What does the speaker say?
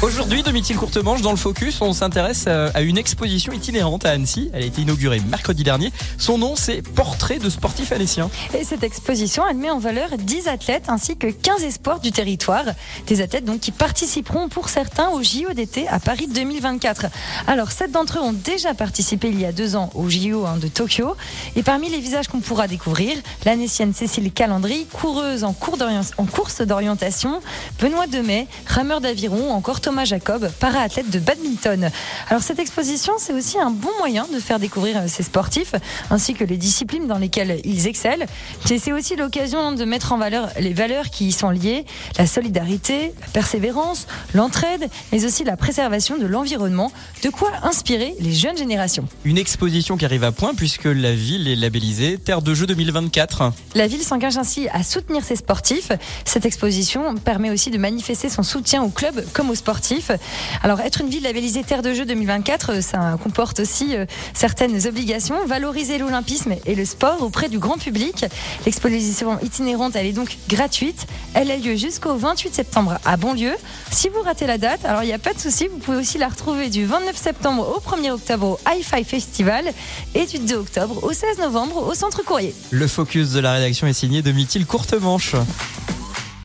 Aujourd'hui, de Mithil Courtemanche, dans le Focus, on s'intéresse euh, à une exposition itinérante à Annecy. Elle a été inaugurée mercredi dernier. Son nom, c'est Portrait de sportifs annéciens. Et cette exposition, elle met en valeur 10 athlètes ainsi que 15 espoirs du territoire. Des athlètes donc qui participeront pour certains au JO d'été à Paris 2024. Alors, sept d'entre eux ont déjà participé il y a deux ans au JO de Tokyo. Et parmi les visages qu'on pourra découvrir, l'annécienne Cécile Calandry, coureuse en, en course d'orientation, Benoît Demet, rameur d'aviron, encore Thomas Jacob, para-athlète de badminton. Alors cette exposition, c'est aussi un bon moyen de faire découvrir ces sportifs ainsi que les disciplines dans lesquelles ils excellent. C'est aussi l'occasion de mettre en valeur les valeurs qui y sont liées, la solidarité, la persévérance, l'entraide, mais aussi la préservation de l'environnement, de quoi inspirer les jeunes générations. Une exposition qui arrive à point puisque la ville est labellisée Terre de Jeux 2024. La ville s'engage ainsi à soutenir ses sportifs. Cette exposition permet aussi de manifester son soutien au club comme aux sportifs alors, être une ville labellisée Terre de Jeux 2024, euh, ça comporte aussi euh, certaines obligations. Valoriser l'olympisme et le sport auprès du grand public. L'exposition itinérante, elle est donc gratuite. Elle a lieu jusqu'au 28 septembre à Bonlieu. Si vous ratez la date, alors il n'y a pas de souci, vous pouvez aussi la retrouver du 29 septembre au 1er octobre au Hi-Fi Festival et du 2 octobre au 16 novembre au Centre Courrier. Le focus de la rédaction est signé de Mithil Courtemanche.